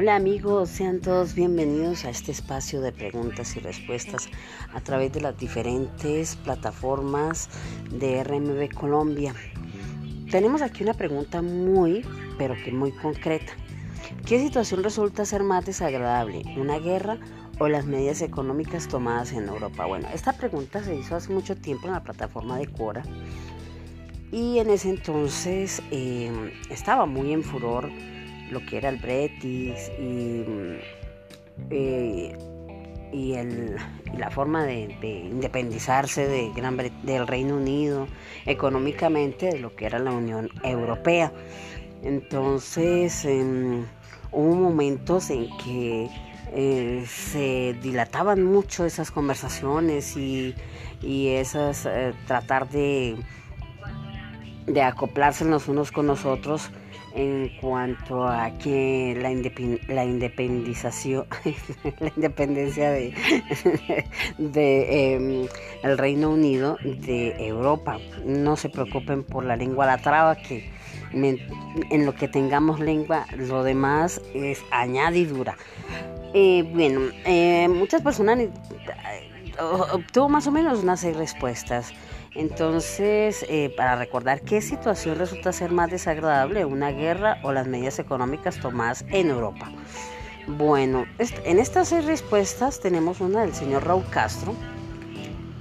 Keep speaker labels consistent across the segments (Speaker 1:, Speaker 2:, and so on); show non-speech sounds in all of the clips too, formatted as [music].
Speaker 1: Hola amigos, sean todos bienvenidos a este espacio de preguntas y respuestas a través de las diferentes plataformas de RMB Colombia. Tenemos aquí una pregunta muy, pero que muy concreta. ¿Qué situación resulta ser más desagradable, una guerra o las medidas económicas tomadas en Europa? Bueno, esta pregunta se hizo hace mucho tiempo en la plataforma de Quora y en ese entonces eh, estaba muy en furor lo que era el Brexit y, eh, y, la forma de, independizarse de Gran del Reino Unido económicamente de lo que era la Unión Europea. Entonces em, hubo momentos en que eh, se dilataban mucho esas conversaciones y, esas eh, tratar de, de acoplarse los unos con los otros en cuanto a que la, la independización, [laughs] la independencia de, [laughs] de em, el Reino Unido de Europa. No se preocupen por la lengua la traba, que en lo que tengamos lengua, lo demás es añadidura. Eh, bueno, eh, muchas personas eh, obtuvo más o menos unas seis respuestas. Entonces, eh, para recordar qué situación resulta ser más desagradable, una guerra o las medidas económicas tomadas en Europa. Bueno, en estas seis respuestas tenemos una del señor Raúl Castro.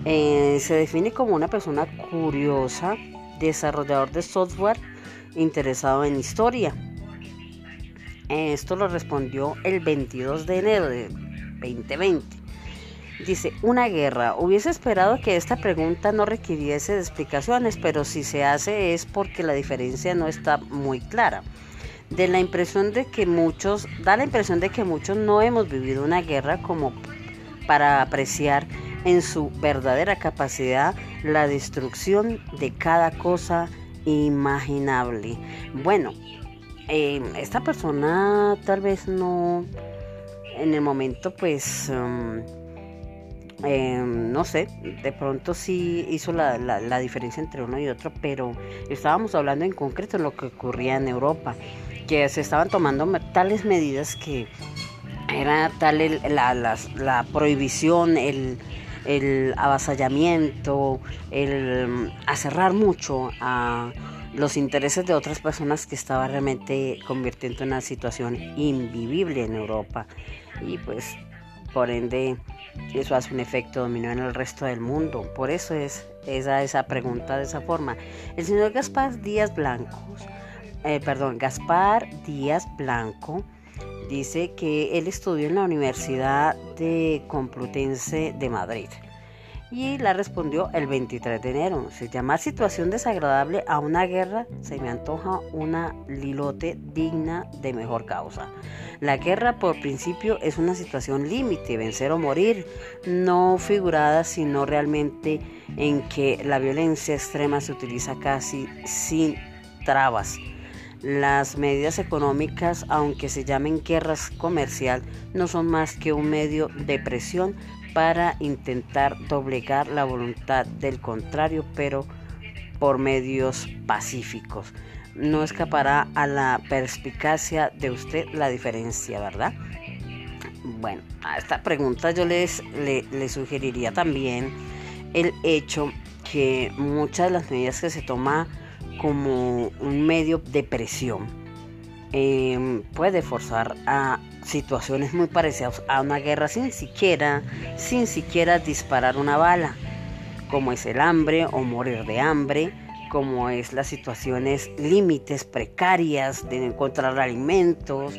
Speaker 1: Eh, se define como una persona curiosa, desarrollador de software, interesado en historia. Esto lo respondió el 22 de enero de 2020. Dice, una guerra. Hubiese esperado que esta pregunta no requiriese de explicaciones, pero si se hace es porque la diferencia no está muy clara. De la impresión de que muchos, da la impresión de que muchos no hemos vivido una guerra como para apreciar en su verdadera capacidad la destrucción de cada cosa imaginable. Bueno, eh, esta persona tal vez no, en el momento pues... Um, Em, no sé, de pronto sí hizo la, la, diferencia entre uno y otro, pero estábamos hablando en concreto de lo que ocurría en Europa, que se estaban tomando tales medidas que era tal la, la, prohibición, el, el avasallamiento, el acerrar mucho a los intereses de otras personas que estaba realmente convirtiendo en una situación invivible en Europa. Y pues por ende eso hace un efecto dominó en el resto del mundo. Por eso es esa, esa pregunta de esa forma. El señor Gaspar Díaz Blancos, eh, perdón, Gaspar Díaz Blanco dice que él estudió en la Universidad de Complutense de Madrid y la respondió el 23 de enero. Se llama situación desagradable a una guerra, se me antoja una lilote digna de mejor causa. La guerra por principio es una situación límite, vencer o morir, no figurada sino realmente en que la violencia extrema se utiliza casi sin trabas. Las medidas económicas, aunque se llamen guerras comercial, no son más que un medio de presión para intentar doblegar la voluntad del contrario, pero por medios pacíficos. No escapará a la perspicacia de usted la diferencia, ¿verdad? Bueno, a esta pregunta yo les le, sugeriría también el hecho que muchas de las medidas que se toma como un medio de presión eh, puede forzar a situaciones muy parecidas a una guerra sin siquiera, sin siquiera disparar una bala, como es el hambre o morir de hambre, como es las situaciones límites precarias de encontrar alimentos,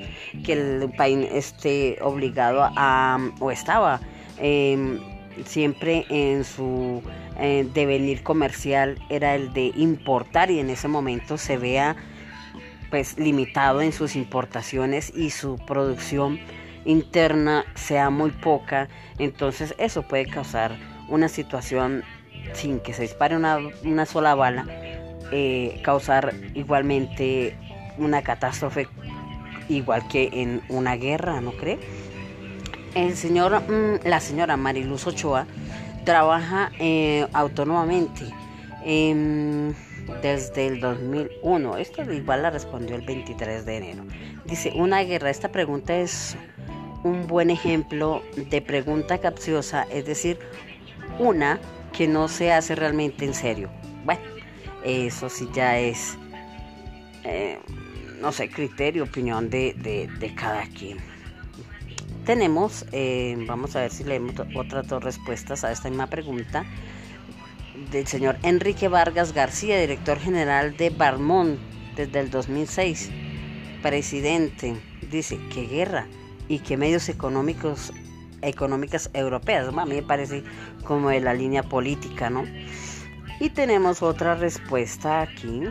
Speaker 1: que el país esté obligado a, o estaba em, siempre en su eh, devenir comercial era el de importar y en ese momento se vea pues limitado en sus importaciones y su producción interna sea muy poca, entonces eso puede causar una situación sin que se dispare una, sola bala, eh, causar igualmente una catástrofe igual que en una guerra, ¿no cree? El señor, mm, la señora Mariluz Ochoa trabaja eh, autónomamente. Em, desde el 2001. Esto igual la respondió el 23 de enero. Dice, una guerra. Esta pregunta es un buen ejemplo de pregunta capciosa, es decir, una que no se hace realmente en serio. Bueno, eso sí ya es, eh, no sé, criterio, opinión de, cada quien. Tenemos, eh, vamos a ver si leemos otras dos respuestas a esta misma pregunta del señor Enrique Vargas García, director general de Barmón desde el 2006. Presidente, dice, ¿qué guerra? ¿Y qué medios económicos económicas europeas? A mí me parece como de la línea política, ¿no? Y tenemos otra respuesta aquí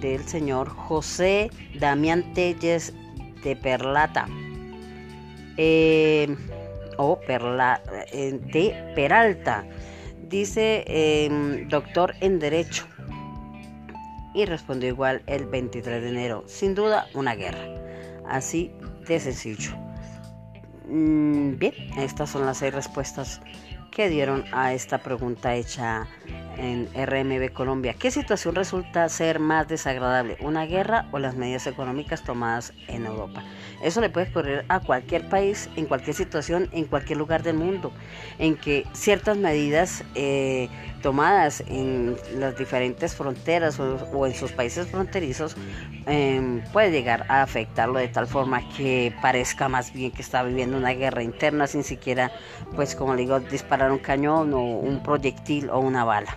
Speaker 1: del señor José Damián Telles de Perlata. Eh, o Perla, eh, de Peralta dice em, doctor en Derecho. Y respondió igual el 23 de enero. Sin duda, una guerra. Así de sencillo. Mm, bien, estas son las seis respuestas que dieron a esta pregunta hecha en RMB Colombia. ¿Qué situación resulta ser más desagradable, una guerra o las medidas económicas tomadas en Europa? Eso le puede ocurrir a cualquier país, en cualquier situación, en cualquier lugar del mundo, en que ciertas medidas eh, tomadas en las diferentes fronteras o, en sus países fronterizos em, puede llegar a afectarlo de tal forma que parezca más bien que está viviendo una guerra interna sin siquiera, pues como le digo, disparar un cañón o un proyectil o una bala.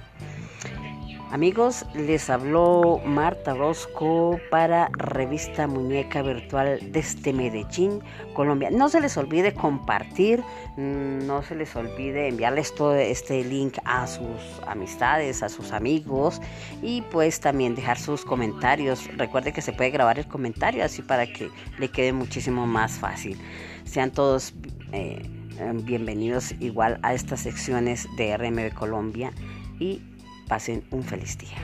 Speaker 1: Amigos, les habló Marta Rosco para Revista Muñeca Virtual desde Medellín, Colombia. No se les olvide compartir, no se les olvide enviarles todo este link a sus amistades, a sus amigos y pues también dejar sus comentarios. Recuerde que se puede grabar el comentario así para que le quede muchísimo más fácil. Sean todos eh, bienvenidos igual a estas secciones de RMB Colombia y Pasen un feliz día.